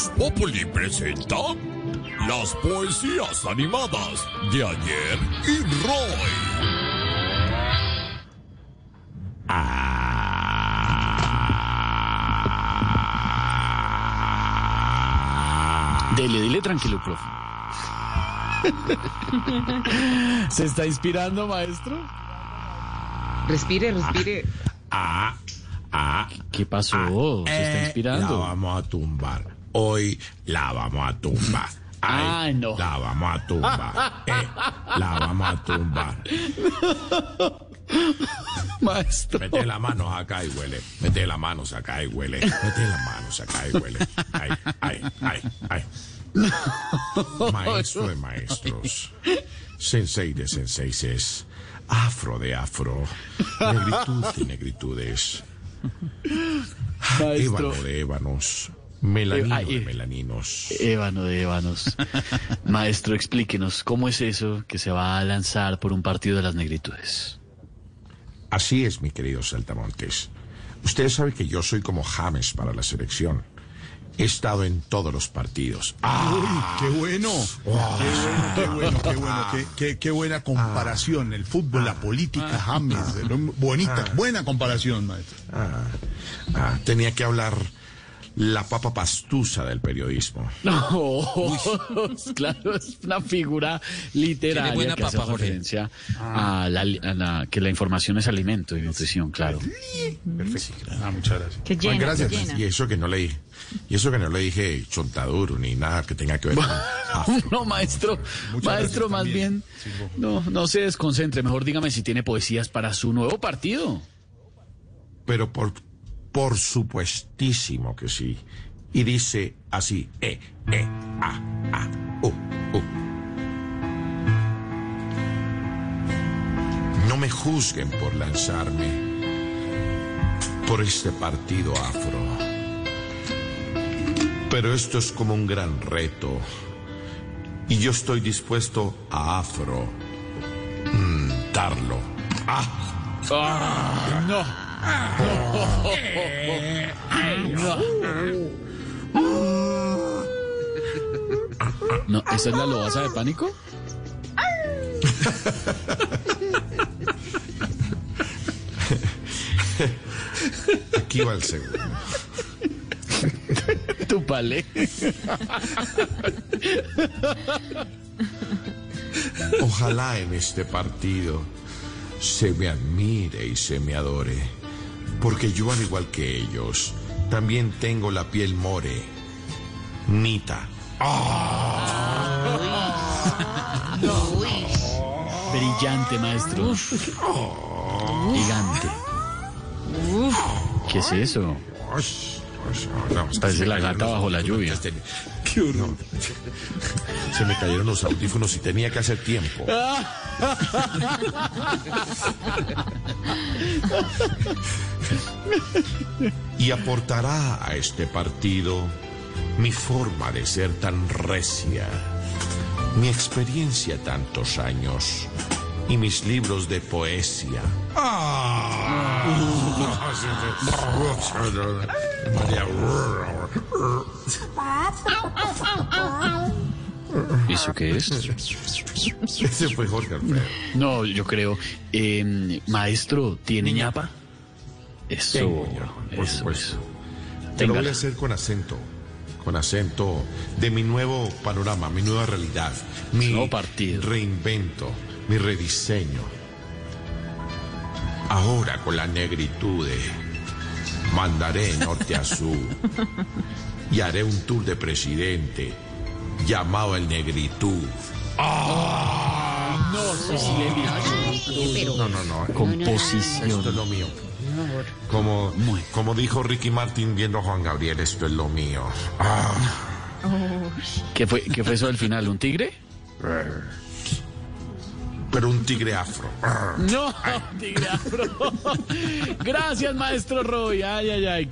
Voz Populi presenta las poesías animadas de ayer y Roy. Dele, dile tranquilo, profe. ¿Se está inspirando, maestro? Respire, respire. Ah, ah, ¿Qué pasó? ¿Se está eh, inspirando? La vamos a tumbar. Hoy la vamos a tumbar. Ay, no. La vamos a tumbar. Eh, la vamos a tumbar. Maestro. Mete las manos acá y huele. Mete las manos acá y huele. Mete las manos acá y huele. Ay, ay, ay, ay. Maestro de maestros. Sensei de senseis. Afro de afro. Negritud de negritudes. Maestro. Ébano de ébanos. Melanino Ay, de melaninos. Ébano de ébanos. Maestro, explíquenos, ¿cómo es eso que se va a lanzar por un partido de las negritudes? Así es, mi querido Saltamontes. Usted sabe que yo soy como James para la selección. He estado en todos los partidos. Ah, Uy, qué bueno. Qué bueno, qué bueno, qué, qué- qué buena comparación. El fútbol, la política, James. Bonita, buena comparación, maestro. ah, tenía que hablar la papa pastusa del periodismo. No, claro, es una figura literaria buena que hace papa, Jorge. referencia a, la, a la- que la información es alimento y nutrición, claro. Perfecto. Ah, muchas gracias. Que llena, gracias. que llena. Y eso que no le y eso que no le dije chontaduro ni nada que tenga que ver con afro. No, maestro, Muchas maestro, más también. bien, no, no se desconcentre, mejor dígame si tiene poesías para su nuevo partido. Pero por, por supuestísimo que sí. Y dice así, E, E, A, A, U, U. No me juzguen por lanzarme por este partido afro. Pero esto es como un gran reto. Y yo estoy dispuesto a afro. mm, darlo. Ah, No. No, ¿esa es la lobaza de pánico? aquí va el segundo. Tu palé. Ojalá en este partido se me admire y se me adore, porque yo al igual que ellos, también tengo la piel more. Nita. Brillante, maestro. Gigante. ¿Qué es eso? Parece la gata bajo la lluvia. Qué horror. Se me cayeron los audífonos y tenía que hacer tiempo. Y aportará a este partido mi forma de ser tan recia, mi experiencia tantos años y mis libros de poesía. ¿Y eso qué es? Ese fue Jorge Alfredo. No, yo creo. eh, maestro, ¿tiene ñapa? Eso, Tengo por eso, supuesto. eso. Te lo voy a hacer con acento, con acento de mi nuevo panorama, mi nueva realidad, mi Nuevo partido. reinvento, mi rediseño. Ahora con la negritud mandaré norte a sur y haré un tour de presidente llamado el negritud. Pero No, no, no. Composición. Esto es lo mío. Como, como dijo Ricky Martin viendo a Juan Gabriel, esto es lo mío. Ah. ¿Qué fue, ¿Qué fue eso del final? ¿Un tigre? Pero un tigre afro. No, tigre afro. Gracias, maestro Roy. Ay, ay, ay.